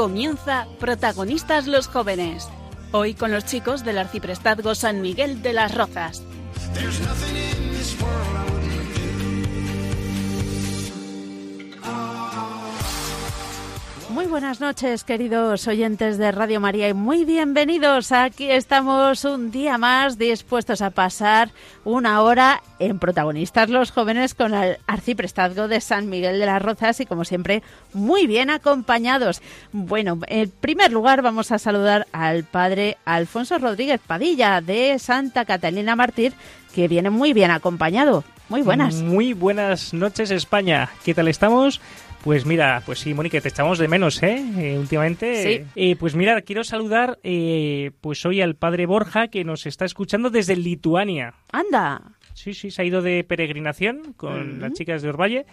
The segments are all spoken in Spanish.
Comienza Protagonistas los Jóvenes. Hoy con los chicos del Arciprestazgo San Miguel de las Rozas. Muy buenas noches, queridos oyentes de Radio María, y muy bienvenidos. Aquí estamos un día más dispuestos a pasar una hora en Protagonistas los Jóvenes con el Arciprestazgo de San Miguel de las Rozas y, como siempre, muy bien acompañados. Bueno, en primer lugar vamos a saludar al padre Alfonso Rodríguez Padilla de Santa Catalina Mártir, que viene muy bien acompañado. Muy buenas. Muy buenas noches, España. ¿Qué tal estamos? Pues mira, pues sí, Mónica, te echamos de menos, ¿eh? eh últimamente. Sí. Eh, pues mira, quiero saludar eh, pues hoy al padre Borja que nos está escuchando desde Lituania. Anda. Sí, sí, se ha ido de peregrinación con las chicas de Orvalle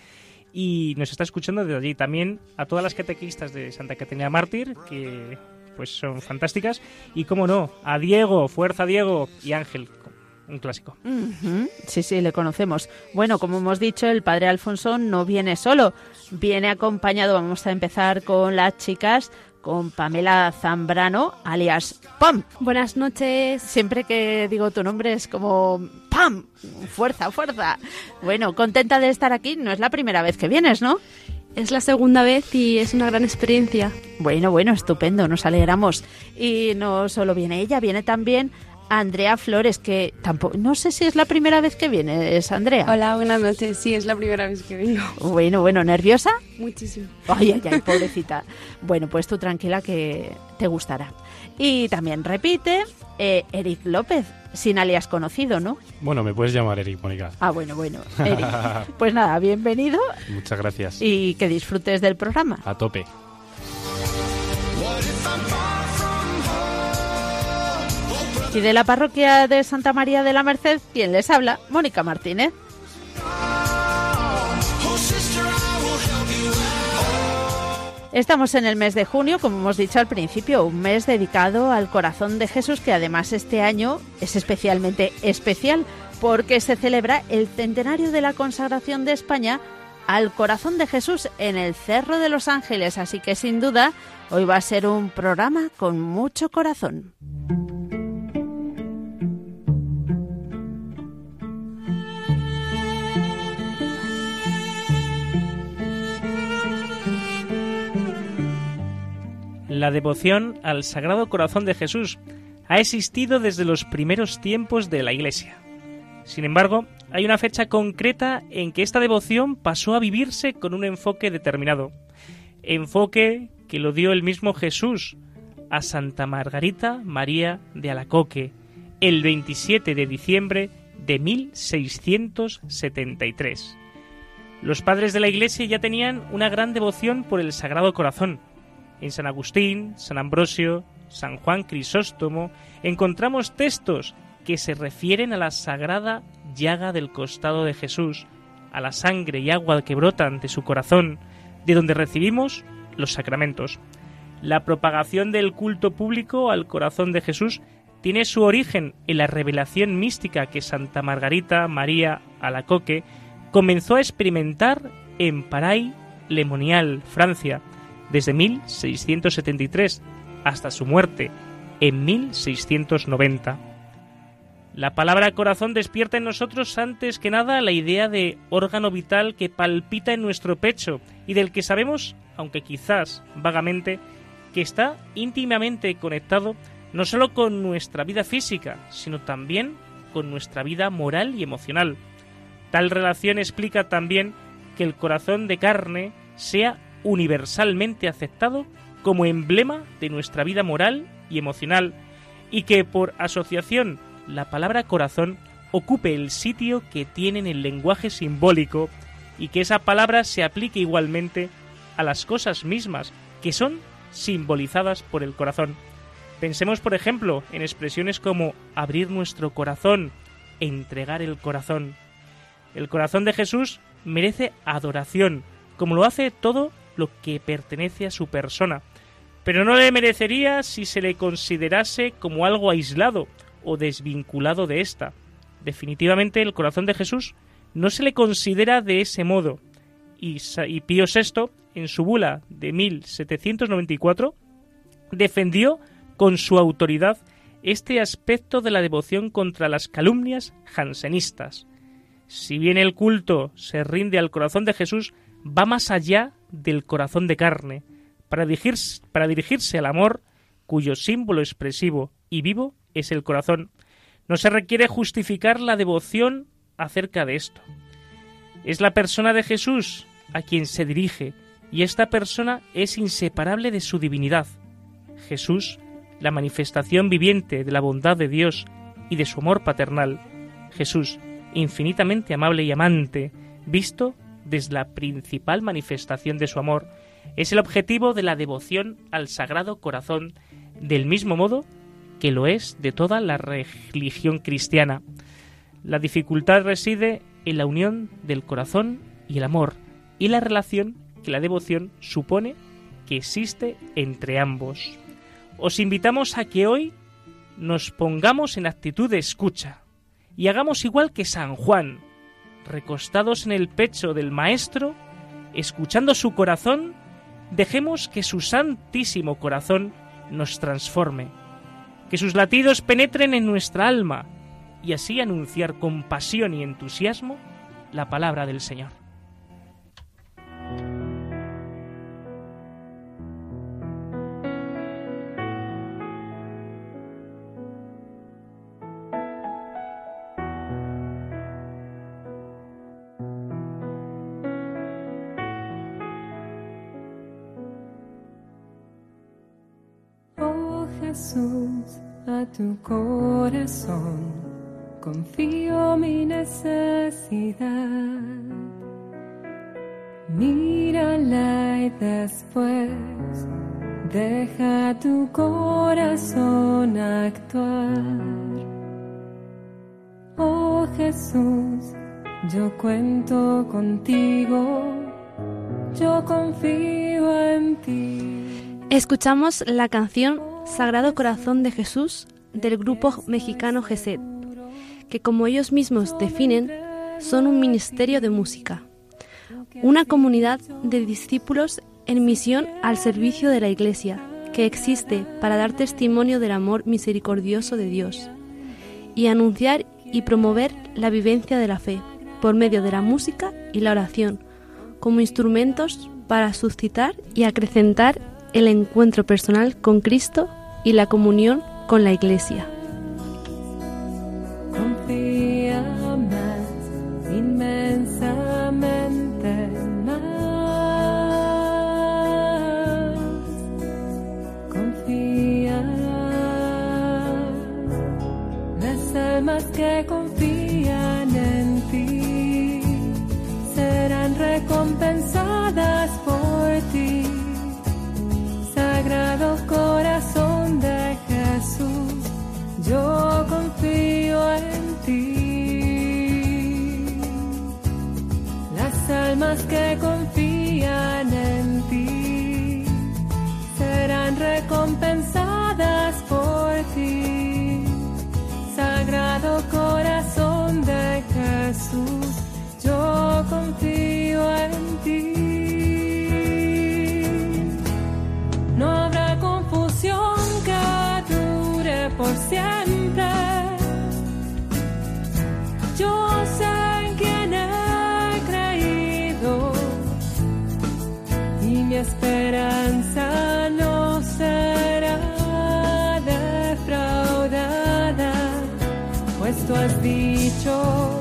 y nos está escuchando desde allí. También a todas las catequistas de Santa Caterina Mártir, que pues son fantásticas. Y cómo no, a Diego, fuerza Diego y Ángel, un clásico. Sí, sí, le conocemos. Bueno, como hemos dicho, el padre Alfonso no viene solo, viene acompañado. Vamos a empezar con las chicas, con Pamela Zambrano, alias Pam. Buenas noches. Siempre que digo tu nombre es como ¡Pam! Fuerza, fuerza. Bueno, contenta de estar aquí. No es la primera vez que vienes, ¿no? Es la segunda vez y es una gran experiencia. Bueno, bueno, estupendo, nos alegramos. Y no solo viene ella, viene también Andrea Flores, que tampoco, no sé si es la primera vez que viene, es Andrea. Hola, buenas noches. Sí, es la primera vez que vengo. Bueno, bueno, ¿nerviosa? Muchísimo. Ay, ay, ay, pobrecita. Bueno, pues tú tranquila que te gustará. Y también repite eh, Eric López, sin alias conocido, ¿no? Bueno, me puedes llamar Eric, Mónica. Ah, bueno, bueno, Eric. Pues nada, bienvenido Muchas gracias. y que disfrutes del programa. A tope. Y de la parroquia de Santa María de la Merced, ¿quién les habla? Mónica Martínez. Estamos en el mes de junio, como hemos dicho al principio, un mes dedicado al corazón de Jesús, que además este año es especialmente especial porque se celebra el centenario de la consagración de España al corazón de Jesús en el Cerro de los Ángeles. Así que sin duda, hoy va a ser un programa con mucho corazón. La devoción al Sagrado Corazón de Jesús ha existido desde los primeros tiempos de la Iglesia. Sin embargo, hay una fecha concreta en que esta devoción pasó a vivirse con un enfoque determinado. Enfoque que lo dio el mismo Jesús a Santa Margarita María de Alacoque el 27 de diciembre de 1673. Los padres de la Iglesia ya tenían una gran devoción por el Sagrado Corazón. En San Agustín, San Ambrosio, San Juan Crisóstomo encontramos textos que se refieren a la sagrada llaga del costado de Jesús, a la sangre y agua que brotan de su corazón, de donde recibimos los sacramentos. La propagación del culto público al corazón de Jesús tiene su origen en la revelación mística que Santa Margarita María Alacoque comenzó a experimentar en Paray, Lemonial, Francia, desde 1673 hasta su muerte en 1690. La palabra corazón despierta en nosotros antes que nada la idea de órgano vital que palpita en nuestro pecho y del que sabemos, aunque quizás vagamente, que está íntimamente conectado no solo con nuestra vida física, sino también con nuestra vida moral y emocional. Tal relación explica también que el corazón de carne sea universalmente aceptado como emblema de nuestra vida moral y emocional y que por asociación la palabra corazón ocupe el sitio que tiene en el lenguaje simbólico y que esa palabra se aplique igualmente a las cosas mismas, que son simbolizadas por el corazón. Pensemos, por ejemplo, en expresiones como abrir nuestro corazón, entregar el corazón. El corazón de Jesús merece adoración, como lo hace todo lo que pertenece a su persona, pero no le merecería si se le considerase como algo aislado o desvinculado de ésta. Definitivamente el corazón de Jesús no se le considera de ese modo, y, Pío VI, en su bula de 1794, defendió con su autoridad este aspecto de la devoción contra las calumnias jansenistas. Si bien el culto se rinde al corazón de Jesús, va más allá del corazón de carne, para dirigirse, al amor cuyo símbolo expresivo y vivo es el corazón. No se requiere justificar la devoción acerca de esto. Es la persona de Jesús a quien se dirige, y esta persona es inseparable de su divinidad. Jesús la manifestación viviente de la bondad de Dios y de su amor paternal, Jesús, infinitamente amable y amante, visto desde la principal manifestación de su amor, es el objetivo de la devoción al Sagrado Corazón, del mismo modo que lo es de toda la religión cristiana. La dificultad reside en la unión del corazón y el amor, y la relación que la devoción supone que existe entre ambos os invitamos a que hoy nos pongamos en actitud de escucha y hagamos igual que San Juan, recostados en el pecho del Maestro, escuchando su corazón, dejemos que su santísimo corazón nos transforme, que sus latidos penetren en nuestra alma y así anunciar con pasión y entusiasmo la palabra del Señor. Tu corazón confío mi necesidad. Mírala y después deja tu corazón actuar. Oh Jesús, yo cuento contigo, yo confío en ti. Escuchamos la canción Sagrado Corazón de Jesús del grupo mexicano GESED, que como ellos mismos definen, son un ministerio de música, una comunidad de discípulos en misión al servicio de la Iglesia, que existe para dar testimonio del amor misericordioso de Dios y anunciar y promover la vivencia de la fe por medio de la música y la oración como instrumentos para suscitar y acrecentar el encuentro personal con Cristo y la comunión con la Iglesia. Las almas que confían esperanza no será defraudada, pues tú has dicho,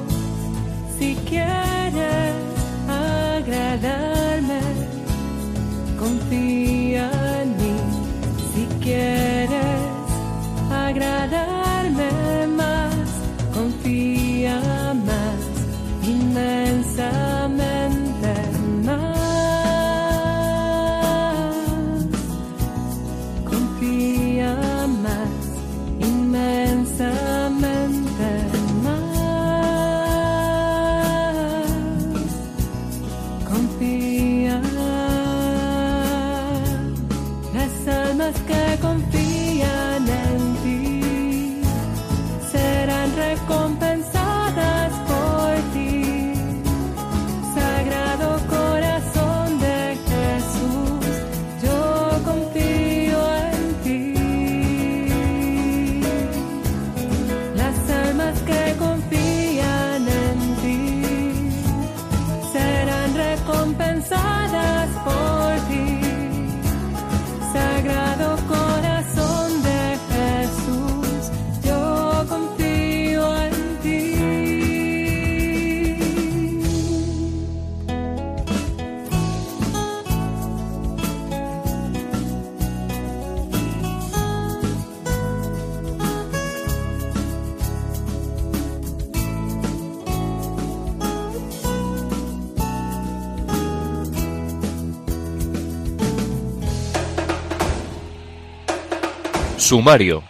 Sumario.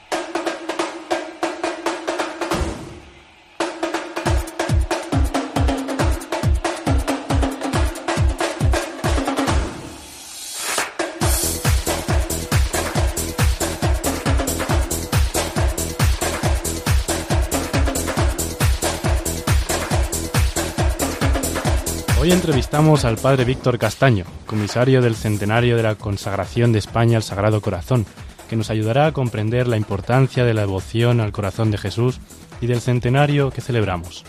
Hoy entrevistamos al padre Víctor Castaño, comisario del centenario de la consagración de España al Sagrado Corazón, que nos ayudará a comprender la importancia de la devoción al corazón de Jesús y del centenario que celebramos.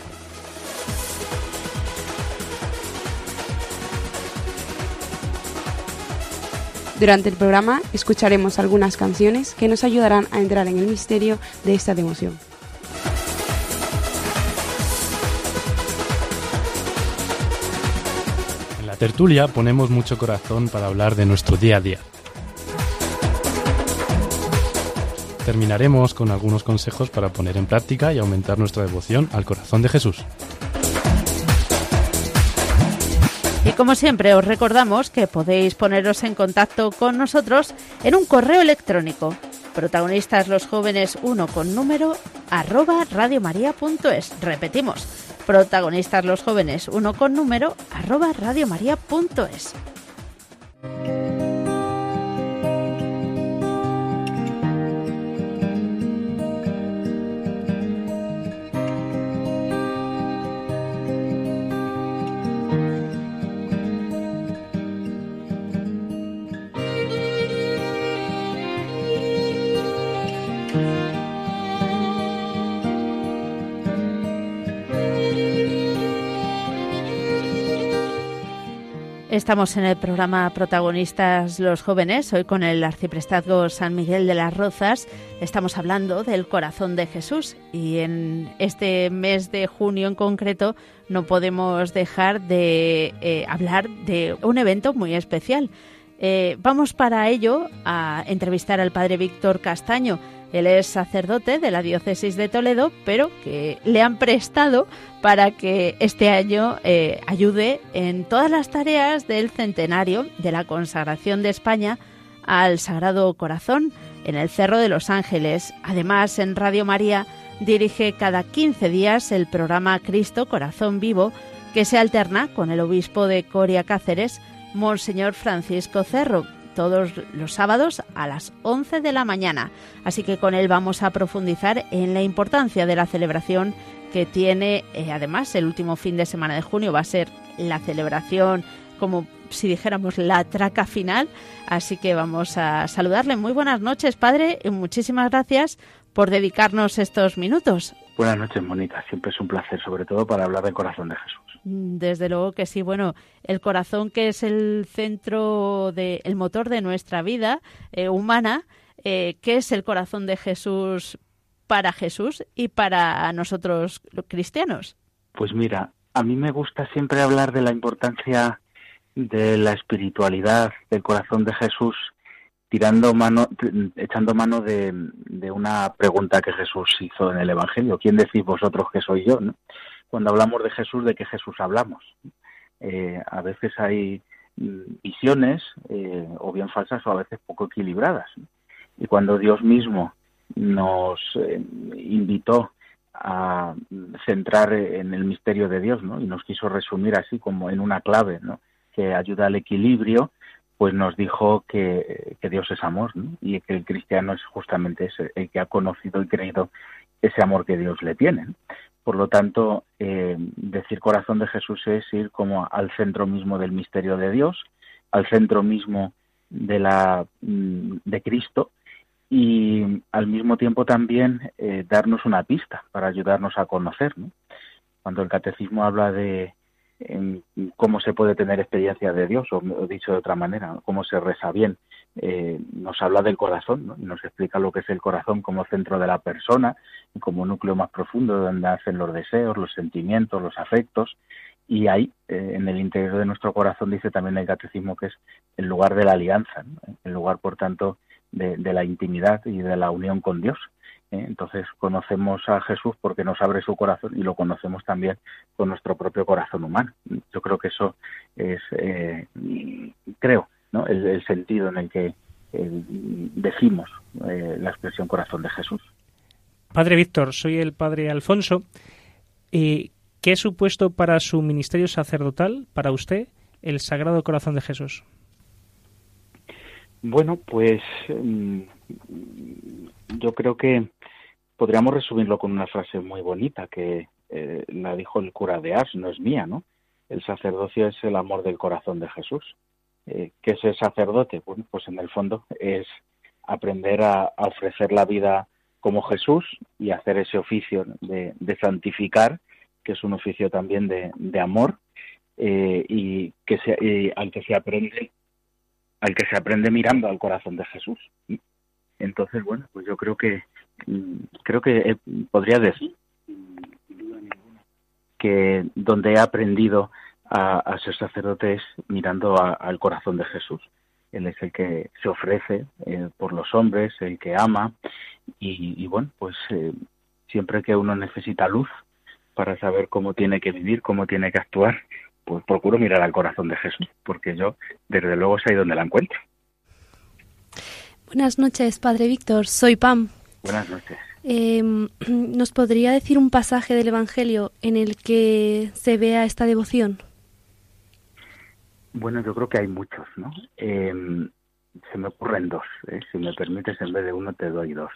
Durante el programa escucharemos algunas canciones que nos ayudarán a entrar en el misterio de esta devoción. En la tertulia ponemos mucho corazón para hablar de nuestro día a día. Terminaremos con algunos consejos para poner en práctica y aumentar nuestra devoción al corazón de Jesús. Y como siempre os recordamos que podéis poneros en contacto con nosotros en un correo electrónico protagonistas los jóvenes 1 con número arroba radiomaria.es. Repetimos, protagonistas los jóvenes 1 con número arroba radiomaria.es. Estamos en el programa Protagonistas los Jóvenes, hoy con el arciprestazgo San Miguel de las Rozas. Estamos hablando del corazón de Jesús y en este mes de junio en concreto no podemos dejar de eh, hablar de un evento muy especial. Eh, vamos para ello a entrevistar al padre Víctor Castaño. Él es sacerdote de la diócesis de Toledo, pero que le han prestado para que este año eh, ayude en todas las tareas del centenario de la consagración de España al Sagrado Corazón en el Cerro de los Ángeles. Además, en Radio María dirige cada 15 días el programa Cristo Corazón Vivo, que se alterna con el obispo de Coria Cáceres, Monseñor Francisco Cerro, todos los sábados a las 11 de la mañana. Así que con él vamos a profundizar en la importancia de la celebración que tiene, eh, además, el último fin de semana de junio va a ser la celebración, como si dijéramos, la traca final. Así que vamos a saludarle. Muy buenas noches, padre, y muchísimas gracias por dedicarnos estos minutos. Buenas noches, Mónica. Siempre es un placer, sobre todo para hablar del corazón de Jesús. Desde luego que sí. Bueno, el corazón que es el centro, de, el motor de nuestra vida eh, humana, eh, ¿qué es el corazón de Jesús para Jesús y para nosotros los cristianos? Pues mira, a mí me gusta siempre hablar de la importancia de la espiritualidad del corazón de Jesús tirando mano, echando mano de, una pregunta que Jesús hizo en el Evangelio. ¿Quién decís vosotros que soy yo? ¿no? Cuando hablamos de Jesús, ¿de qué Jesús hablamos? Eh, a veces hay visiones, eh, o bien falsas, o a veces poco equilibradas. Y cuando Dios mismo nos eh, invitó a centrar en el misterio de Dios, ¿no? Y nos quiso resumir así como en una clave. Que ayuda al equilibrio, pues nos dijo que, Dios es amor y que el cristiano es justamente ese, el que ha conocido y creído ese amor que Dios le tiene. Por lo tanto, eh, decir corazón de Jesús es ir como al centro mismo del misterio de Dios, al centro mismo de la mm, de Cristo y al mismo tiempo también eh, darnos una pista para ayudarnos a conocer. Cuando el catecismo habla de cómo se puede tener experiencia de Dios, o, dicho de otra manera, cómo se reza bien, eh, nos habla del corazón y nos explica lo que es el corazón como centro de la persona, como núcleo más profundo donde hacen los deseos, los sentimientos, los afectos. Y ahí, eh, en el interior de nuestro corazón, dice también el catecismo que es el lugar de la alianza, el lugar, por tanto, de, la intimidad y de la unión con Dios. ¿Eh? Entonces conocemos a Jesús porque nos abre su corazón y lo conocemos también con nuestro propio corazón humano. Yo creo que eso es, eh, creo, ¿no? el, sentido en el que eh, decimos la expresión corazón de Jesús. Padre Víctor, soy el Padre Alfonso. ¿Qué ha supuesto para su ministerio sacerdotal, para usted, el Sagrado Corazón de Jesús? Bueno, pues mm, yo creo que podríamos resumirlo con una frase muy bonita que eh, la dijo el cura de Ars, no es mía, ¿no? El sacerdocio es el amor del corazón de Jesús. Eh, ¿Qué es el sacerdote? Bueno, pues en el fondo es aprender a, ofrecer la vida como Jesús y hacer ese oficio de, santificar, que es un oficio también de, amor eh, y que se, al que se aprende al que se aprende mirando al corazón de Jesús. Entonces, bueno, pues yo creo que creo que eh, podría decir que donde he aprendido a, ser sacerdote es mirando al corazón de Jesús. Él es el que se ofrece eh, por los hombres, el que ama y, bueno, pues eh, siempre que uno necesita luz para saber cómo tiene que vivir, cómo tiene que actuar, pues procuro mirar al corazón de Jesús, porque yo desde luego es ahí donde la encuentro. Buenas noches, Padre Víctor. Soy Pam. Buenas noches. Em, ¿Nos podría decir un pasaje del Evangelio en el que se vea esta devoción? Bueno, yo creo que hay muchos, ¿no? Em, se me ocurren dos. ¿eh? Si me permites, en vez de uno te doy dos.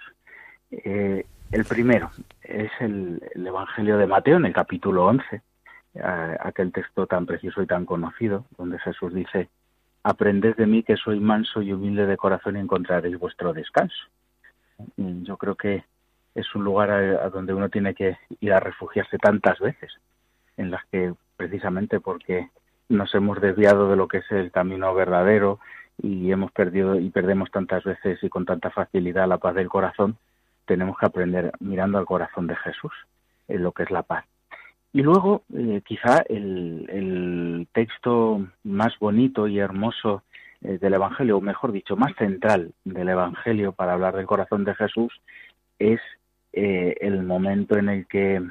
Eh, el primero es el, el, Evangelio de Mateo, en el capítulo 11, aquel texto tan precioso y tan conocido, donde Jesús dice, aprended de mí que soy manso y humilde de corazón y encontraréis vuestro descanso. Yo creo que es un lugar a, donde uno tiene que ir a refugiarse tantas veces, en las que precisamente porque nos hemos desviado de lo que es el camino verdadero y hemos perdido y perdemos tantas veces y con tanta facilidad la paz del corazón, tenemos que aprender mirando al corazón de Jesús en lo que es la paz. Y luego, eh, quizá el, texto más bonito y hermoso eh, del Evangelio, o mejor dicho, más central del Evangelio para hablar del corazón de Jesús, es eh, el momento en el que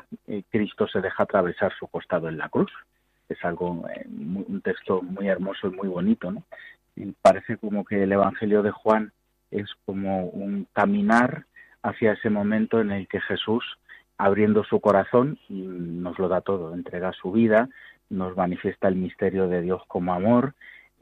Cristo se deja atravesar su costado en la cruz. Es algo, un texto muy hermoso y muy bonito. ¿no? parece como que el Evangelio de Juan es como un caminar hacia ese momento en el que Jesús abriendo su corazón y nos lo da todo, entrega su vida, nos manifiesta el misterio de Dios como amor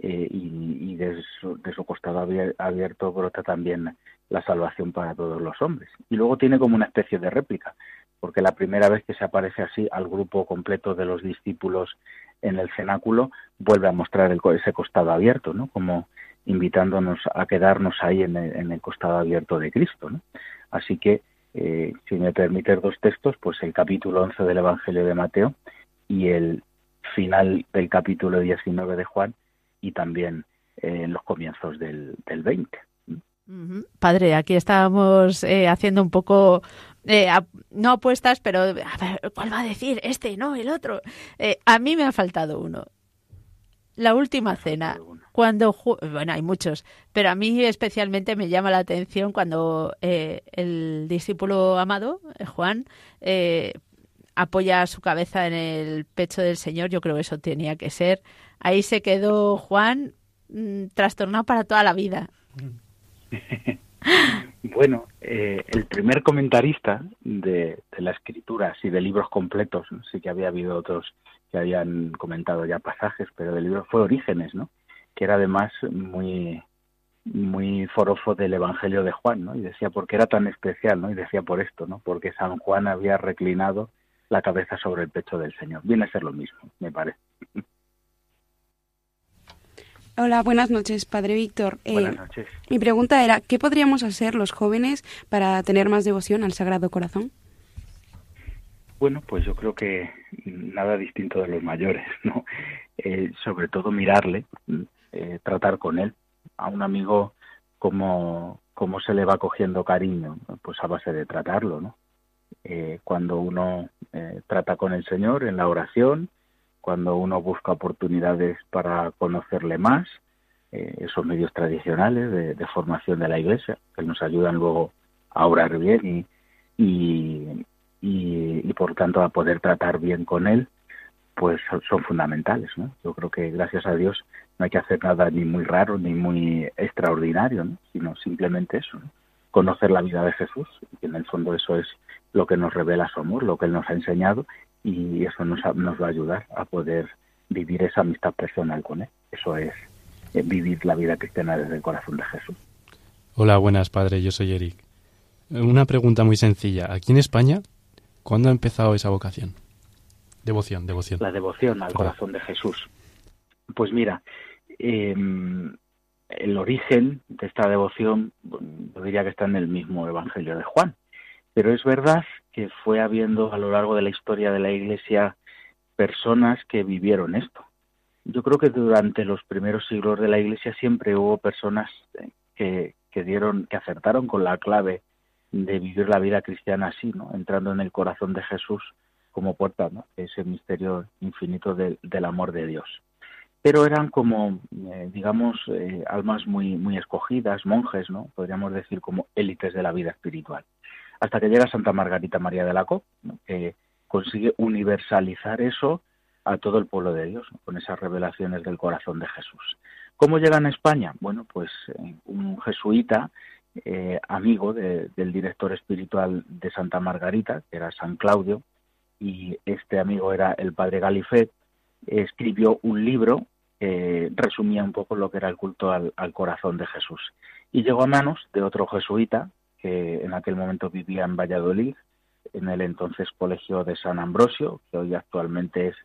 eh, y, de, su, costado abierto brota también la salvación para todos los hombres. Y luego tiene como una especie de réplica, porque la primera vez que se aparece así al grupo completo de los discípulos en el cenáculo, vuelve a mostrar el, ese costado abierto, ¿no? Como invitándonos a quedarnos ahí en el, costado abierto de Cristo. Así que eh, si me permites dos textos, pues el capítulo 11 del Evangelio de Mateo y el final del capítulo 19 de Juan y también eh, en los comienzos del, del 20. Padre, aquí estábamos eh, haciendo un poco, no apuestas, pero a ver, ¿cuál va a decir? Este, no, el otro. a mí me ha faltado uno. La última cena, cuando bueno hay muchos, pero a mí especialmente me llama la atención cuando eh, el discípulo amado eh, Juan eh, apoya su cabeza en el pecho del Señor. Yo creo que eso tenía que ser. Ahí se quedó Juan mm, trastornado para toda la vida. Bueno, el primer comentarista de, de, las escrituras y de libros completos, sí que había habido otros que habían comentado ya pasajes, pero del libro fue Orígenes, ¿no? que era además muy muy forofo del Evangelio de Juan, ¿no? Y decía, ¿por qué era tan especial, no? Y decía por esto, ¿no? Porque San Juan había reclinado la cabeza sobre el pecho del Señor. Viene a ser lo mismo, me parece. Hola, buenas noches, Padre Víctor. Eh, buenas noches. Mi pregunta era, ¿qué podríamos hacer los jóvenes para tener más devoción al Sagrado Corazón? Bueno, pues yo creo que nada distinto de los mayores, ¿no? Eh, sobre todo mirarle, eh, tratar con él. A un amigo, como, como se le va cogiendo cariño, pues a base de tratarlo, ¿no? Eh, cuando uno trata con el Señor en la oración, cuando uno busca oportunidades para conocerle más, esos medios tradicionales de, formación de la Iglesia, que nos ayudan luego a orar bien y, y, por tanto a poder tratar bien con él, pues son, fundamentales. ¿no? Yo creo que gracias a Dios no hay que hacer nada ni muy raro ni muy extraordinario, ¿no? sino simplemente eso, conocer la vida de Jesús, y en el fondo eso es lo que nos revela su amor, lo que Él nos ha enseñado, y eso nos, nos va a ayudar a poder vivir esa amistad personal con Él. Eso es eh, vivir la vida cristiana desde el corazón de Jesús. Hola, buenas, padre. Yo soy Eric. Una pregunta muy sencilla. Aquí en España ¿Cuándo ha empezado esa vocación? Devoción, devoción. La devoción al corazón de Jesús. Pues mira, em, el origen de esta devoción, yo diría que está en el mismo Evangelio de Juan. Pero es verdad que fue habiendo a lo largo de la historia de la Iglesia personas que vivieron esto. Yo creo que durante los primeros siglos de la Iglesia siempre hubo personas eh, que, dieron, que acertaron con la clave de vivir la vida cristiana así, ¿no? Entrando en el corazón de Jesús como puerta. Ese misterio infinito del, amor de Dios. Pero eran como, eh, digamos, eh, almas muy, muy escogidas, monjes, ¿no? Podríamos decir como élites de la vida espiritual. Hasta que llega Santa Margarita María de la Co, que consigue universalizar eso a todo el pueblo de Dios, con esas revelaciones del corazón de Jesús. ¿Cómo llegan a España? Bueno, pues eh, un jesuita eh, amigo del director espiritual de Santa Margarita, que era San Claudio, y este amigo era el padre Galifet, escribió un libro que resumía un poco lo que era el culto al, corazón de Jesús. Y llegó a manos de otro jesuita, que en aquel momento vivía en Valladolid, en el entonces Colegio de San Ambrosio, que hoy actualmente es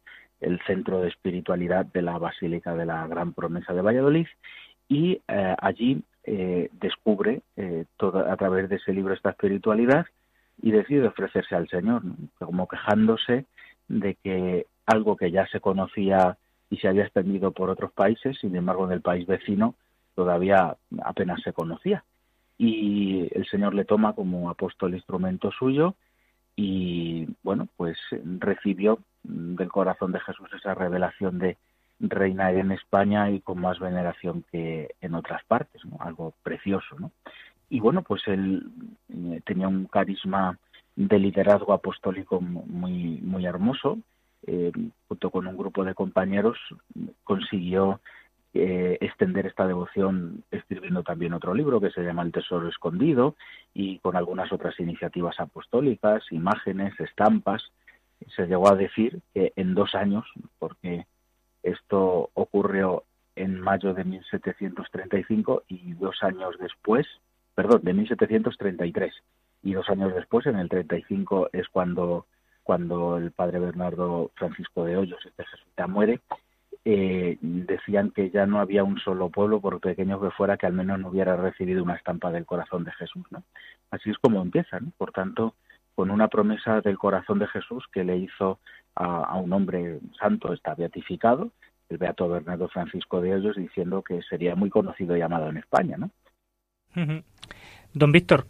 el centro de espiritualidad de la Basílica de la Gran Promesa de Valladolid, y eh, allí eh, descubre eh, a través de ese libro esta espiritualidad y decide ofrecerse al Señor, como quejándose de que algo que ya se conocía y se había extendido por otros países, sin embargo en el país vecino todavía apenas se conocía. Y el Señor le toma como apóstol instrumento suyo y bueno, pues recibió del corazón de Jesús esa revelación de reina en España y con más veneración que en otras partes, algo precioso. ¿no? Y bueno, pues él eh, tenía un carisma de liderazgo apostólico muy, muy hermoso. Eh, junto con un grupo de compañeros consiguió eh, extender esta devoción escribiendo también otro libro que se llama El Tesoro Escondido y con algunas otras iniciativas apostólicas, imágenes, estampas. Se llegó a decir que en dos años, porque esto ocurrió en mayo de 1735 y dos años después, perdón, de 1733 y dos años después, en el 35, es cuando, cuando el padre Bernardo Francisco de Hoyos, este jesuita, muere. Eh, decían que ya no había un solo pueblo, por pequeño que fuera, que al menos no hubiera recibido una estampa del corazón de Jesús. ¿no? Así es como empieza, ¿no? por tanto, con una promesa del corazón de Jesús que le hizo a, un hombre santo, está beatificado, el beato Bernardo Francisco de Hoyos, diciendo que sería muy conocido y amado en España. ¿no? Don Víctor,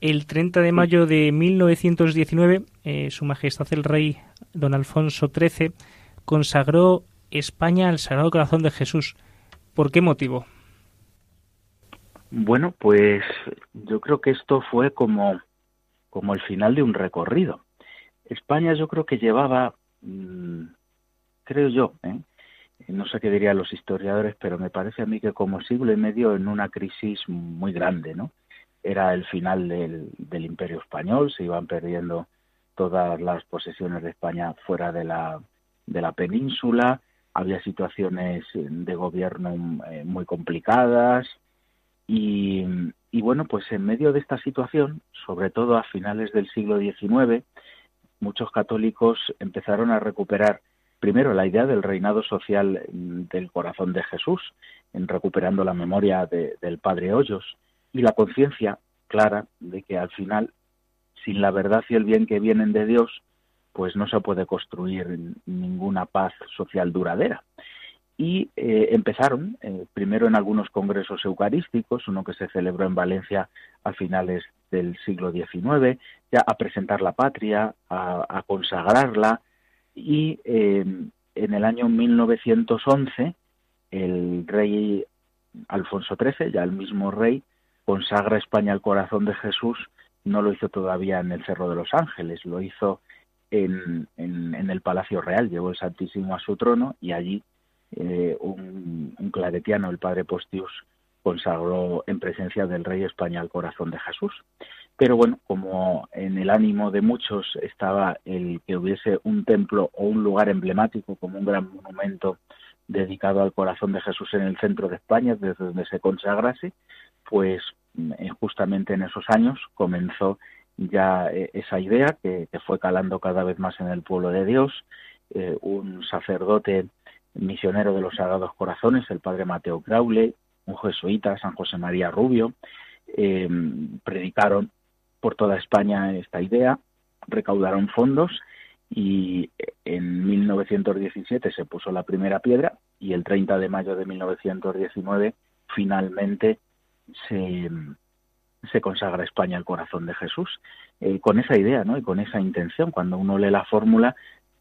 el 30 de mayo de 1919, eh, Su Majestad el Rey Don Alfonso XIII consagró España al Sagrado Corazón de Jesús. ¿Por qué motivo? Bueno, pues yo creo que esto fue como como el final de un recorrido. España yo creo que llevaba, mm, creo yo, ¿eh? no sé qué dirían los historiadores, pero me parece a mí que como siglo y medio en una crisis muy grande, ¿no? Era el final del, del Imperio Español, se iban perdiendo todas las posesiones de España fuera de la, de la península, había situaciones de gobierno muy complicadas. Y, bueno, pues en medio de esta situación, sobre todo a finales del siglo XIX, muchos católicos empezaron a recuperar primero la idea del reinado social del corazón de Jesús, en recuperando la memoria del Padre Hoyos y la conciencia clara de que al final, sin la verdad y el bien que vienen de Dios, pues no se puede construir ninguna paz social duradera. Y eh, empezaron, eh, primero en algunos congresos eucarísticos, uno que se celebró en Valencia a finales del siglo XIX, ya a presentar la patria, a consagrarla, y em, en el año 1911 el rey Alfonso XIII, ya el mismo rey, consagra España al corazón de Jesús, no lo hizo todavía en el Cerro de los Ángeles, lo hizo en, el Palacio Real, llevó el Santísimo a su trono y allí eh, un, un, claretiano, el padre Postius, consagró en presencia del rey España al corazón de Jesús. Pero bueno, como en el ánimo de muchos estaba el que hubiese un templo o un lugar emblemático como un gran monumento dedicado al corazón de Jesús en el centro de España, desde donde se consagrase, pues eh, justamente en esos años comenzó ya eh, esa idea que, fue calando cada vez más en el pueblo de Dios. Eh, un sacerdote misionero de los Sagrados Corazones, el padre Mateo Graule, un jesuita, San José María Rubio, predicaron por toda España esta idea, recaudaron fondos y en 1917 se puso la primera piedra y el 30 de mayo de 1919 finalmente se, se consagra España al corazón de Jesús. Eh, con esa idea ¿no? y con esa intención, cuando uno lee la fórmula,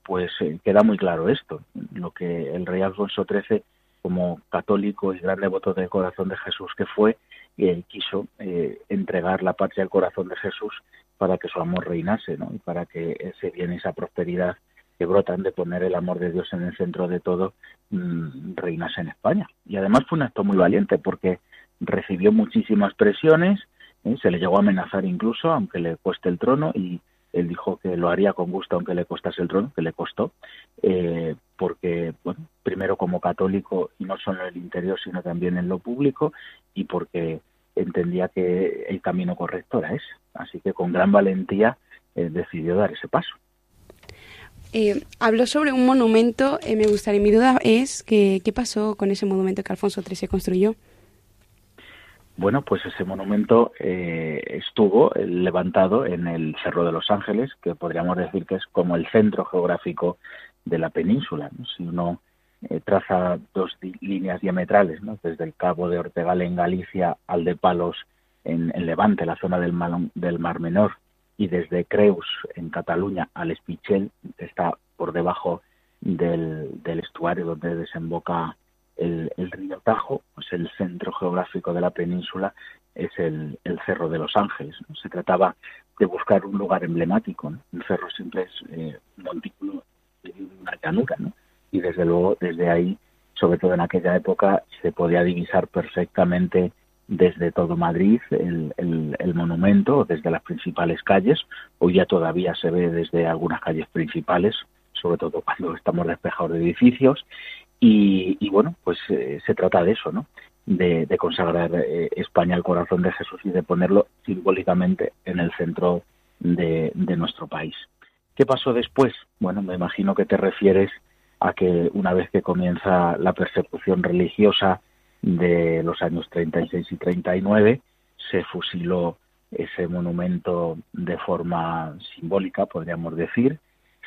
pues eh, queda muy claro esto, lo que el rey Alfonso XIII, como católico y gran devoto del corazón de Jesús que fue, eh, quiso eh, entregar la patria al corazón de Jesús para que su amor reinase, ¿no? Y para que ese bien y esa prosperidad que brotan de poner el amor de Dios en el centro de todo mm, reinase en España. Y además fue un acto muy valiente porque recibió muchísimas presiones, ¿eh? se le llegó a amenazar incluso, aunque le cueste el trono, y él dijo que lo haría con gusto aunque le costase el trono, que le costó, eh, porque, bueno, primero como católico y no solo en el interior, sino también en lo público, y porque entendía que el camino correcto era ese. Así que con gran valentía eh, decidió dar ese paso. Eh, habló sobre un monumento, eh, me gustaría, mi duda es que, qué pasó con ese monumento que Alfonso XIII construyó. Bueno, pues ese monumento eh, estuvo levantado en el Cerro de los Ángeles, que podríamos decir que es como el centro geográfico de la península. Si uno eh, traza dos líneas diametrales, desde el Cabo de Ortegal en Galicia al de Palos en, Levante, la zona del, del Mar Menor, y desde Creus en Cataluña al Espichel, que está por debajo del, del estuario donde desemboca el, río Tajo, pues el centro geográfico de la península es el, Cerro de los Ángeles. Se trataba de buscar un lugar emblemático. ¿no? Un cerro siempre es eh, un montículo de una llanura, y desde luego desde ahí, sobre todo en aquella época, se podía divisar perfectamente desde todo Madrid el, el, el, monumento, desde las principales calles. Hoy ya todavía se ve desde algunas calles principales, sobre todo cuando estamos despejados de edificios, y, bueno, pues eh, se trata de eso, ¿no? De, consagrar eh, España al corazón de Jesús y de ponerlo simbólicamente en el centro de, nuestro país. ¿Qué pasó después? Bueno, me imagino que te refieres a que una vez que comienza la persecución religiosa de los años 36 y 39, se fusiló ese monumento de forma simbólica, podríamos decir,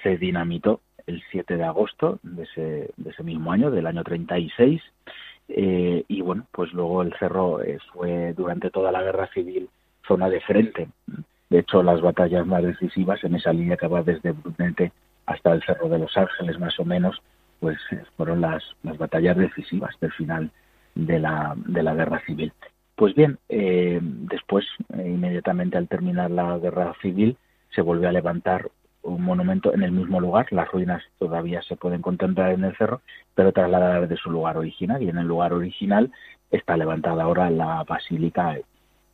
se dinamitó el 7 de agosto de ese, de ese mismo año, del año 36. Eh, y bueno, pues luego el cerro eh, fue durante toda la guerra civil zona de frente. De hecho, las batallas más decisivas en esa línea que va desde Brunete hasta el Cerro de los Ángeles, más o menos, pues eh, fueron las, las batallas decisivas del final de la, de la guerra civil. Pues bien, después, inmediatamente al terminar la guerra civil, se volvió a levantar un monumento en el mismo lugar, las ruinas todavía se pueden contemplar en el cerro, pero trasladadas de su lugar original y en el lugar original está levantada ahora la basílica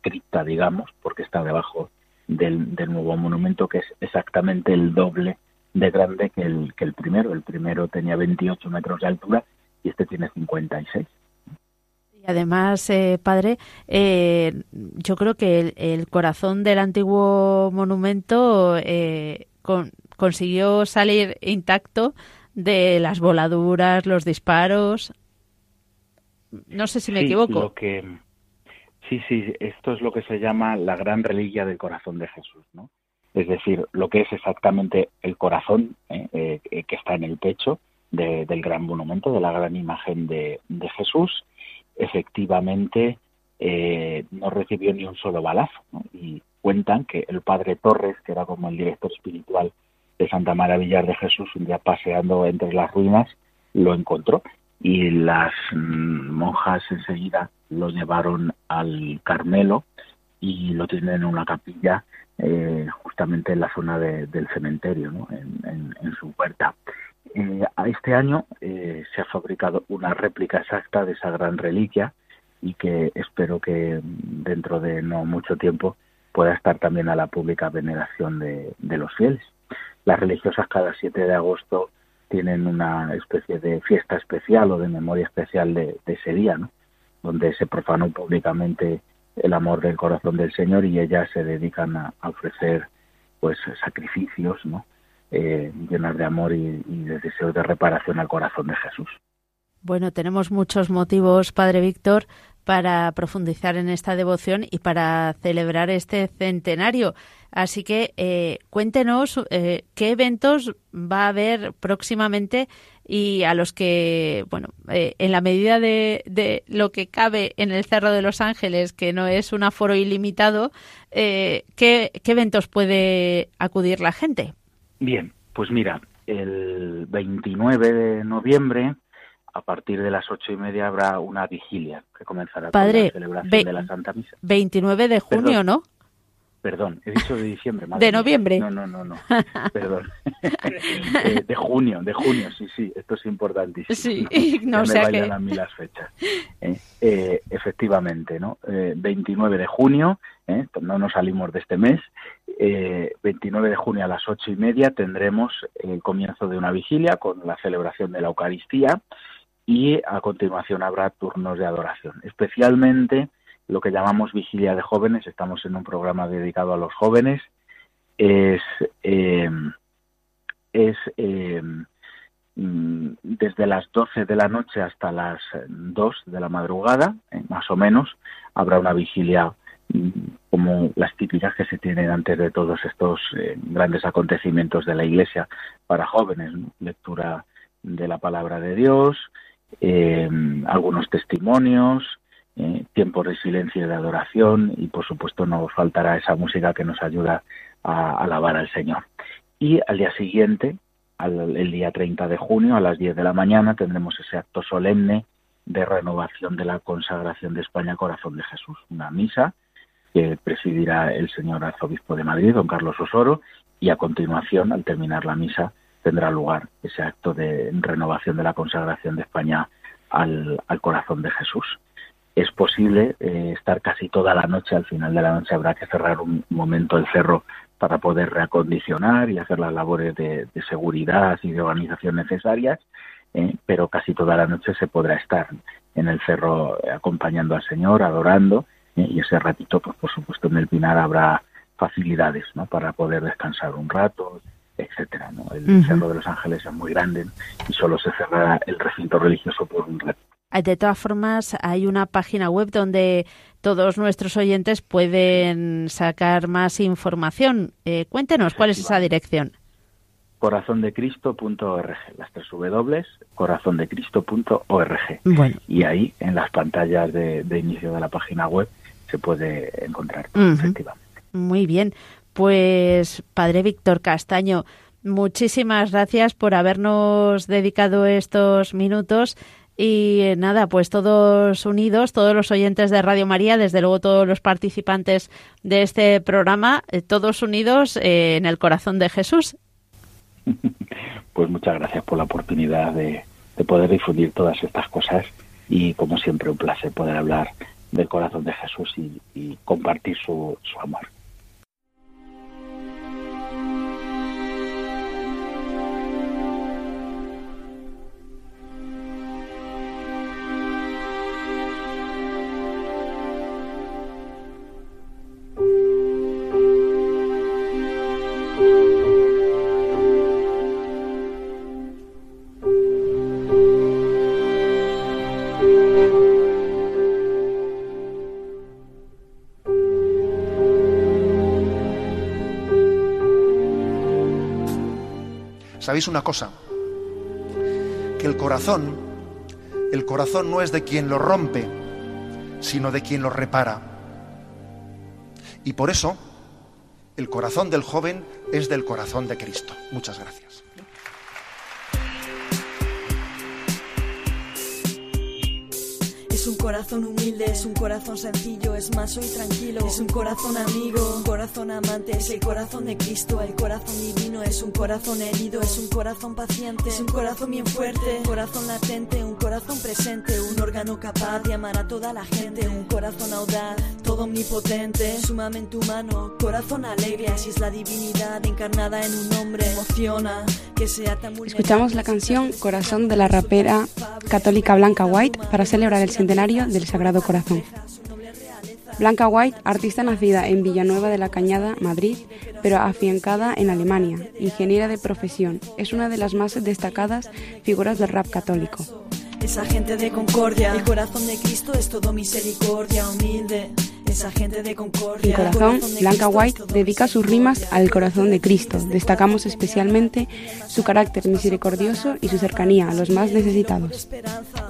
cripta, digamos, porque está debajo del, nuevo monumento que es exactamente el doble de grande que el, que el primero. El primero tenía 28 metros de altura y este tiene 56. Y además, eh, padre, eh, yo creo que el, corazón del antiguo monumento eh, consiguió salir intacto de las voladuras, los disparos. No sé si me equivoco. Lo que, sí, sí, esto es lo que se llama la gran reliquia del corazón de Jesús, ¿no? Es decir, lo que es exactamente el corazón que está en el pecho del gran monumento, de la gran imagen de, de Jesús efectivamente eh, no recibió ni un solo balazo. Y cuentan que el padre Torres, que era como el director espiritual de Santa Maravillar de Jesús, un día paseando entre las ruinas, lo encontró y las mm, monjas enseguida lo llevaron al Carmelo y lo tienen en una capilla eh, justamente en la zona del cementerio, ¿no? en, en, su puerta. Eh, este año eh, se ha fabricado una réplica exacta de esa gran reliquia y que espero que dentro de no mucho tiempo pueda estar también a la pública veneración de, los fieles. Las religiosas cada 7 de agosto tienen una especie de fiesta especial o de memoria especial de, ese día, ¿no? donde se profanó públicamente el amor del corazón del Señor y ellas se dedican a, ofrecer pues sacrificios, ¿no? eh, llenas de amor y, de deseo de reparación al corazón de Jesús. Bueno, tenemos muchos motivos, Padre Víctor, para profundizar en esta devoción y para celebrar este centenario. Así que eh, cuéntenos eh, qué eventos va a haber próximamente y a los que, bueno, eh, en la medida de, de, lo que cabe en el Cerro de los Ángeles, que no es un aforo ilimitado, ¿qué, ¿qué eventos puede acudir la gente? Bien, pues mira, el 29 de noviembre, a partir de las ocho y media, habrá una vigilia que comenzará con la celebración de la Santa Misa. 29 de junio, ¿no? Perdón, he dicho de diciembre. ¿De noviembre? No, no, no, no. Perdón. Eh, de, junio, de junio, sí, sí, esto es importantísimo. Sí, no, no me vayan a mí las fechas. Eh, eh, efectivamente, ¿no? 29 de junio, no nos salimos de este mes, 29 de junio a las ocho y media tendremos el comienzo de una vigilia con la celebración de la Eucaristía y a continuación habrá turnos de adoración, especialmente lo que llamamos vigilia de jóvenes, estamos en un programa dedicado a los jóvenes, es, eh, es eh, mm, desde las 12 de la noche hasta las 2 de la madrugada, eh, más o menos, habrá una vigilia mm, como las típicas que se tienen antes de todos estos grandes acontecimientos de la Iglesia para jóvenes, lectura de la palabra de Dios, algunos testimonios, eh, tiempos de silencio y de adoración y por supuesto no faltará esa música que nos ayuda a, alabar al Señor. Y al día siguiente, al, el día 30 de junio a las 10 de la mañana tendremos ese acto solemne de renovación de la consagración de España Corazón de Jesús, una misa que presidirá el señor arzobispo de Madrid, don Carlos Osoro, y a continuación, al terminar la misa, tendrá lugar ese acto de renovación de la consagración de España al corazón de Jesús es posible eh, estar casi toda la noche, al final de la noche habrá que cerrar un momento el cerro para poder reacondicionar y hacer las labores de, seguridad y de organización necesarias, eh, pero casi toda la noche se podrá estar en el cerro acompañando al Señor, adorando, eh, y ese ratito, pues por supuesto en el Pinar habrá facilidades ¿no? para poder descansar un rato, etcétera. ¿no? El Cerro de los Ángeles es muy grande y solo se cerrará el recinto religioso por un rato. De todas formas, hay una página web donde todos nuestros oyentes pueden sacar más información. Eh, cuéntenos, ¿cuál es esa dirección? corazondecristo.org, las tres W, corazondecristo.org. Bueno. Y ahí, en las pantallas de, inicio de la página web, se puede encontrar efectivamente. Muy bien. Pues, Padre Víctor Castaño, muchísimas gracias por habernos dedicado estos minutos y eh, nada, pues todos unidos, todos los oyentes de Radio María, desde luego todos los participantes de este programa, eh, todos unidos eh, en el corazón de Jesús. Pues muchas gracias por la oportunidad de, poder difundir todas estas cosas y como siempre un placer poder hablar del corazón de Jesús y, compartir su amor. ¿Sabéis una cosa? Que el corazón, el corazón no es de quien lo rompe, sino de quien lo repara. Y por eso, el corazón del joven es del corazón de Cristo. Muchas gracias. Corazón humilde, es un corazón sencillo, es más soy tranquilo, es un corazón amigo, un corazón amante, es el corazón de Cristo, el corazón divino, es un corazón herido, es un corazón paciente, es un corazón bien fuerte, corazón latente, un corazón presente, un órgano capaz de amar a toda la gente, un corazón audaz, todo omnipotente, sumamente humano, corazón alegre, así es la divinidad encarnada en un hombre, Escuchamos la canción Corazón de la rapera católica Blanca White para celebrar el centenario del Sagrado Corazón. Blanca White, artista nacida en Villanueva de la Cañada, Madrid, pero afiancada en Alemania, ingeniera de profesión, es una de las más destacadas figuras del rap católico. Esa gente de concordia, el corazón de Cristo es todo misericordia, humilde. En corazón, Blanca White dedica sus rimas al corazón de Cristo. Destacamos especialmente su carácter misericordioso y su cercanía a los más necesitados.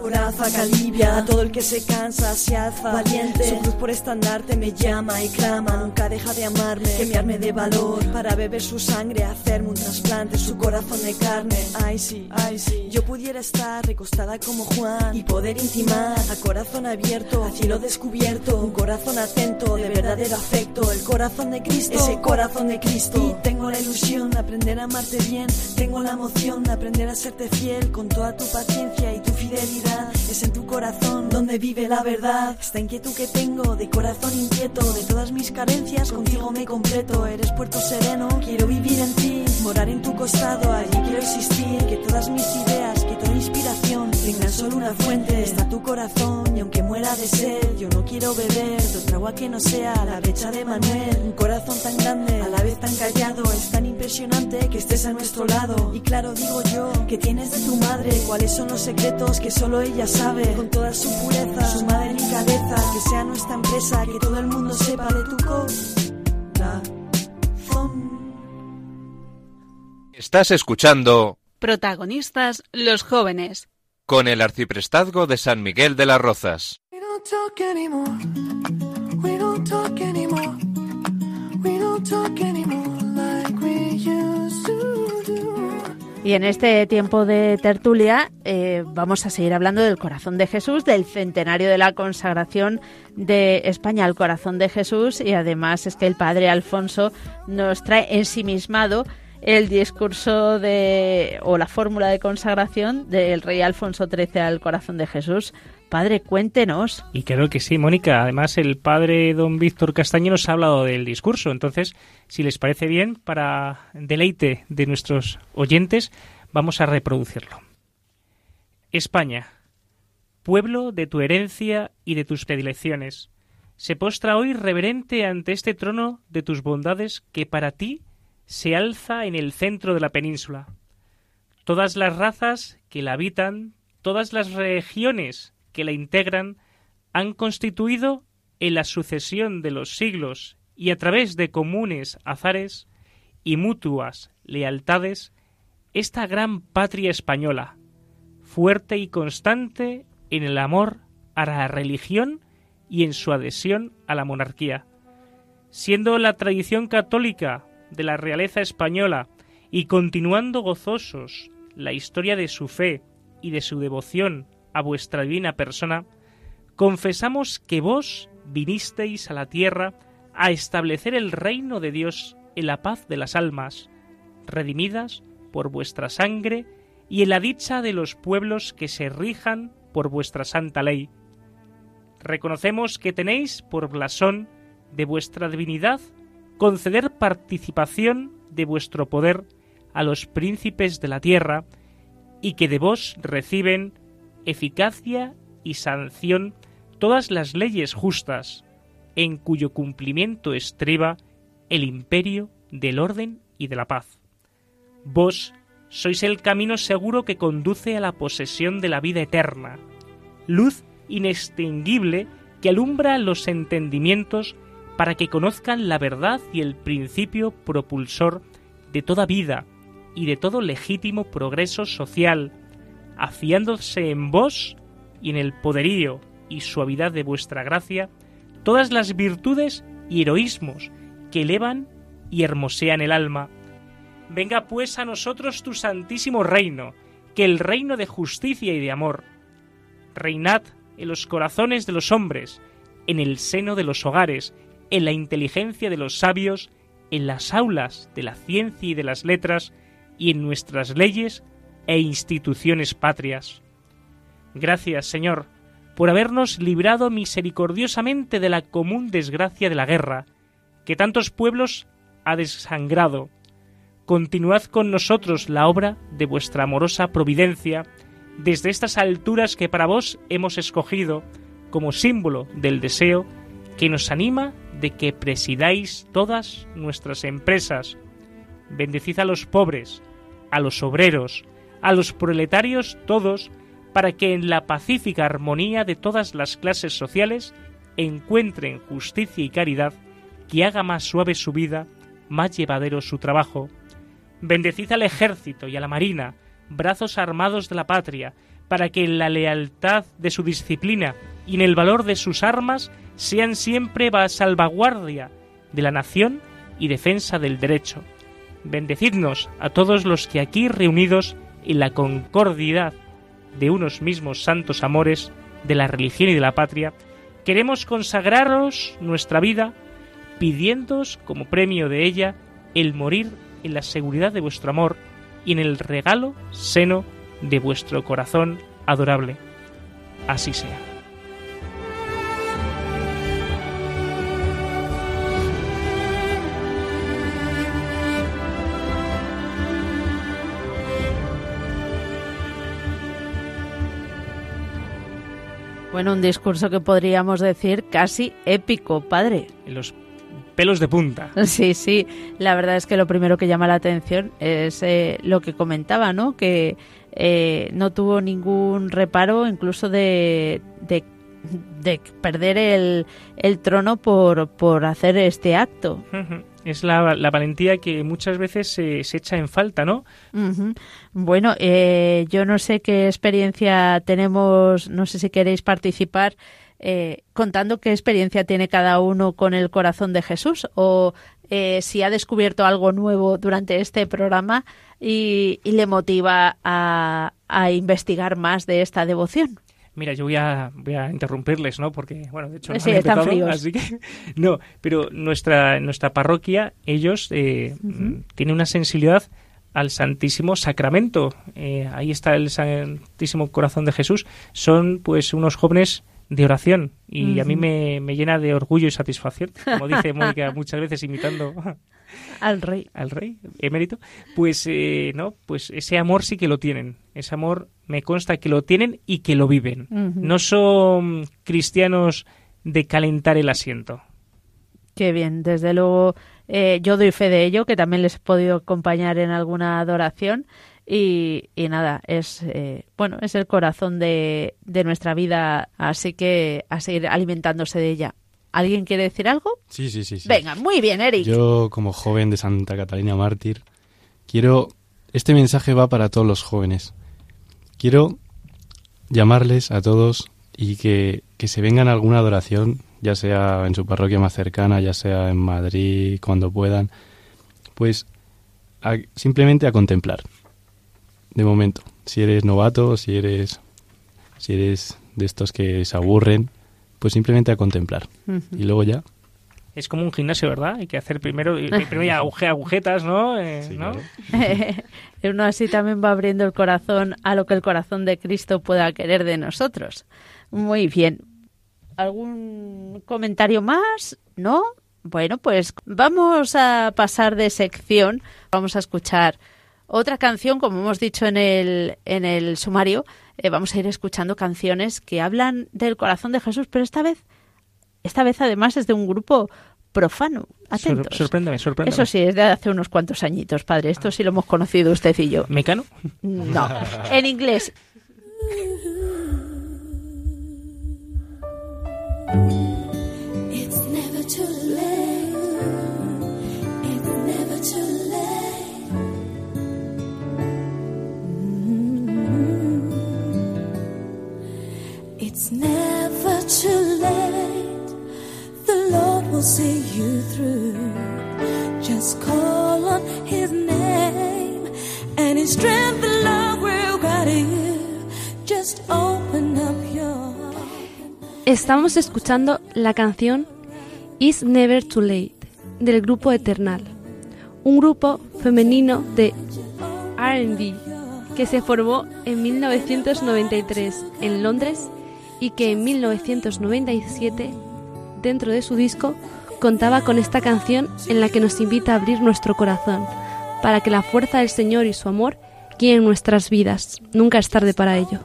Coraza que alivia a todo el que se cansa, se alza valiente. Su cruz por estandarte me llama y clama, nunca deja de amarme, que me arme de valor para beber su sangre, hacerme un trasplante, su corazón de carne. Ay sí, ay sí, yo pudiera estar recostada como Juan y poder intimar a corazón abierto, a cielo descubierto, un corazón de verdadero afecto, el corazón de Cristo, ese corazón de Cristo. Y tengo la ilusión de aprender a amarte bien, tengo la emoción de aprender a serte fiel con toda tu paciencia y tu fidelidad. Es en tu corazón donde vive la verdad. Esta inquietud que tengo de corazón inquieto, de todas mis carencias, contigo me completo. Eres puerto sereno, quiero vivir en ti, morar en tu costado, allí quiero existir. Que todas mis ideas, que toda inspiración tengan solo una fuente. Está tu corazón y aunque muera de sed, yo no quiero beber de otra agua que no sea la brecha de Manuel. Un corazón tan grande, a la vez tan callado, es tan impresionante que estés a nuestro lado. Y claro, digo yo, que tienes de tu madre, cuáles son los secretos que solo ella sabe. Con toda su pureza, su madre delicadeza, que sea nuestra empresa, que todo el mundo sepa de tu corazón. Estás escuchando Protagonistas los jóvenes. Con el arciprestazgo de San Miguel de las Rozas. Y en este tiempo de tertulia eh, vamos a seguir hablando del corazón de Jesús, del centenario de la consagración de España al corazón de Jesús. Y además es que el padre Alfonso nos trae ensimismado el discurso de o la fórmula de consagración del rey Alfonso XIII al corazón de Jesús. Padre, cuéntenos. Y creo que sí, Mónica. Además, el padre don Víctor Castaño nos ha hablado del discurso. Entonces, si les parece bien, para deleite de nuestros oyentes, vamos a reproducirlo. España, pueblo de tu herencia y de tus predilecciones, se postra hoy reverente ante este trono de tus bondades que para ti se alza en el centro de la península. Todas las razas que la habitan, todas las regiones que la integran, han constituido en la sucesión de los siglos y a través de comunes azares y mutuas lealtades esta gran patria española, fuerte y constante en el amor a la religión y en su adhesión a la monarquía. Siendo la tradición católica de la realeza española y continuando gozosos la historia de su fe y de su devoción a vuestra divina persona, confesamos que vos vinisteis a la tierra a establecer el reino de Dios en la paz de las almas, redimidas por vuestra sangre y en la dicha de los pueblos que se rijan por vuestra santa ley. Reconocemos que tenéis por blasón de vuestra divinidad conceder participación de vuestro poder a los príncipes de la tierra y que de vos reciben eficacia y sanción todas las leyes justas, en cuyo cumplimiento estriba el imperio del orden y de la paz. Vos sois el camino seguro que conduce a la posesión de la vida eterna, luz inextinguible que alumbra los entendimientos para que conozcan la verdad y el principio propulsor de toda vida, y de todo legítimo progreso social, afiándose en vos y en el poderío y suavidad de vuestra gracia, todas las virtudes y heroísmos que elevan y hermosean el alma. Venga pues a nosotros tu santísimo reino, que el reino de justicia y de amor. Reinad en los corazones de los hombres, en el seno de los hogares, en la inteligencia de los sabios, en las aulas de la ciencia y de las letras, y en nuestras leyes e instituciones patrias. Gracias, Señor, por habernos librado misericordiosamente de la común desgracia de la guerra, que tantos pueblos ha desangrado. Continuad con nosotros la obra de vuestra amorosa providencia desde estas alturas que para vos hemos escogido como símbolo del deseo que nos anima de que presidáis todas nuestras empresas. Bendecid a los pobres, a los obreros, a los proletarios todos, para que en la pacífica armonía de todas las clases sociales encuentren justicia y caridad que haga más suave su vida, más llevadero su trabajo. Bendecid al ejército y a la marina, brazos armados de la patria, para que en la lealtad de su disciplina y en el valor de sus armas sean siempre salvaguardia de la nación y defensa del derecho. Bendecidnos a todos los que aquí reunidos en la concordia de unos mismos santos amores de la religión y de la patria, queremos consagraros nuestra vida, pidiéndoos como premio de ella el morir en la seguridad de vuestro amor y en el regalo seno de vuestro corazón adorable. Así sea. Bueno, un discurso que podríamos decir casi épico, padre. Los pelos de punta. Sí, sí. La verdad es que lo primero que llama la atención es eh, lo que comentaba, ¿no? Que eh, no tuvo ningún reparo incluso de, de, perder el, el trono por, por hacer este acto. Es la, la, valentía que muchas veces se, echa en falta, ¿no? Bueno, eh, yo no sé qué experiencia tenemos, no sé si queréis participar. Eh, contando qué experiencia tiene cada uno con el corazón de Jesús o eh, si ha descubierto algo nuevo durante este programa y, le motiva a, investigar más de esta devoción. Mira, yo voy a, voy a interrumpirles, ¿no? Porque, bueno, de hecho, no sí, están fríos. así que no. Pero nuestra nuestra parroquia, ellos eh, tienen una sensibilidad al Santísimo Sacramento. Eh, ahí está el Santísimo Corazón de Jesús. Son, pues, unos jóvenes de oración y a mí me, me, llena de orgullo y satisfacción, como dice Mónica muchas veces imitando al rey, al rey emérito, pues eh, no, pues ese amor sí que lo tienen, ese amor me consta que lo tienen y que lo viven. No son cristianos de calentar el asiento. Qué bien, desde luego eh, yo doy fe de ello, que también les he podido acompañar en alguna adoración y, nada, es eh, bueno, es el corazón de, de nuestra vida, así que a seguir alimentándose de ella. ¿Alguien quiere decir algo? Sí, sí, sí, sí. Venga, muy bien, Eric. Yo, como joven de Santa Catalina Mártir, quiero... Este mensaje va para todos los jóvenes. Quiero llamarles a todos y que, que se vengan a alguna adoración, ya sea en su parroquia más cercana, ya sea en Madrid, cuando puedan, pues simplemente a contemplar de momento. Si eres novato, si eres, si eres de estos que se aburren, pues simplemente a contemplar. Y luego ya. Es como un gimnasio, ¿verdad? Hay que hacer primero, primero agujetas, ¿no? Eh, ¿no? Uno así también va abriendo el corazón a lo que el corazón de Cristo pueda querer de nosotros. Muy bien. ¿Algún comentario más? ¿No? Bueno, pues vamos a pasar de sección. Vamos a escuchar otra canción, como hemos dicho en el, en el sumario, eh, vamos a ir escuchando canciones que hablan del corazón de Jesús, pero esta vez, esta vez además es de un grupo profano. Atentos. sorpréndeme, sorpréndeme. Eso sí, es de hace unos cuantos añitos, padre. Esto sí lo hemos conocido usted y yo. ¿Mecano? No. En inglés. It's never too late. Mm-hmm see you through. Just call on his name and his strength and love will you. Just open up your Estamos escuchando la canción Is Never Too Late del grupo Eternal, un grupo femenino de RB que se formó en 1993 en Londres y que en 1997, dentro de su disco, contaba con esta canción en la que nos invita a abrir nuestro corazón para que la fuerza del Señor y su amor guíen nuestras vidas. Nunca es tarde para ello.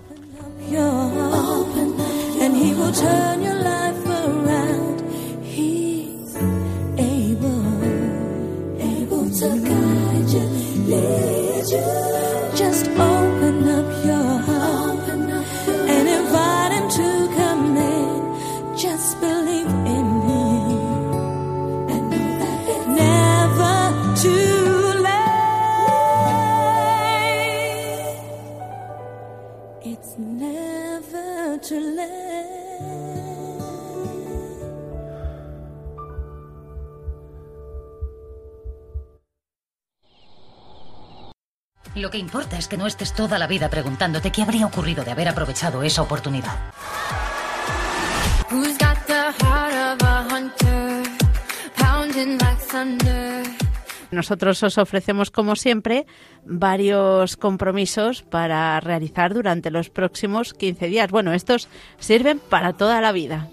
Lo que importa es que no estés toda la vida preguntándote qué habría ocurrido de haber aprovechado esa oportunidad. Nosotros os ofrecemos, como siempre, varios compromisos para realizar durante los próximos 15 días. Bueno, estos sirven para toda la vida.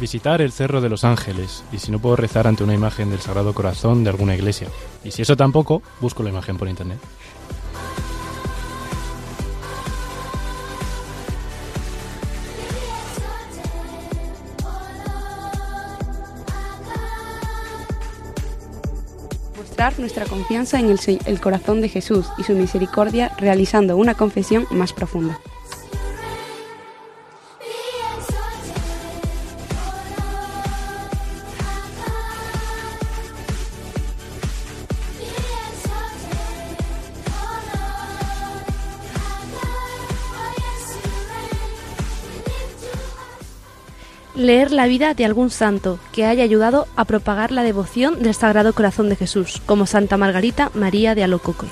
Visitar el Cerro de los Ángeles, y si no puedo rezar ante una imagen del Sagrado Corazón de alguna iglesia. Y si eso tampoco, busco la imagen por internet. Mostrar nuestra confianza en el, corazón de Jesús y su misericordia realizando una confesión más profunda. Leer la vida de algún santo que haya ayudado a propagar la devoción del Sagrado Corazón de Jesús, como Santa Margarita María de Alocoque.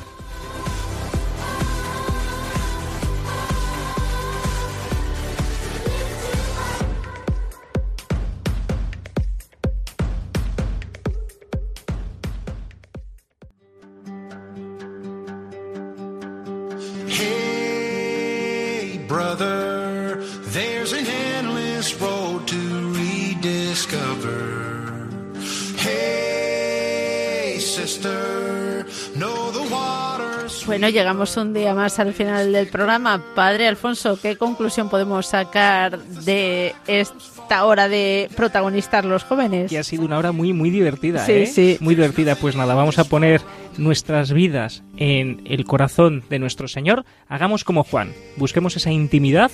Bueno, llegamos un día más al final del programa. Padre Alfonso, ¿qué conclusión podemos sacar de esta hora de protagonistas los jóvenes? Y ha sido una hora muy, muy divertida, Sí, ¿eh? sí. Muy divertida. Pues nada, vamos a poner nuestras vidas en el corazón de nuestro Señor. Hagamos como Juan. Busquemos esa intimidad,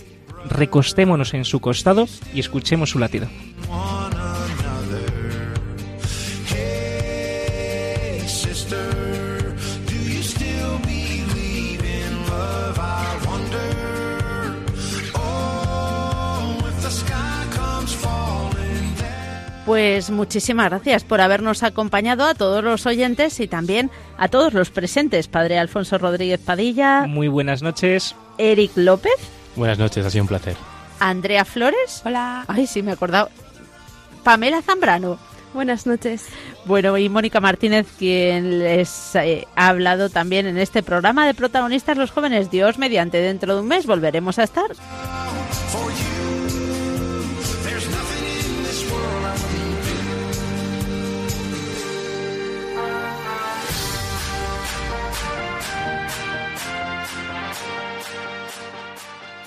recostémonos en su costado y escuchemos su latido. Pues muchísimas gracias por habernos acompañado a todos los oyentes y también a todos los presentes. Padre Alfonso Rodríguez Padilla, Muy buenas noches. Eric López, Buenas noches, ha sido un placer. Andrea Flores. Hola. Ay, sí, me he acordado. Pamela Zambrano. Buenas noches. Bueno, y Mónica Martínez, quien les eh, ha hablado también en este programa de protagonistas los jóvenes. Dios mediante, dentro de un mes volveremos a estar.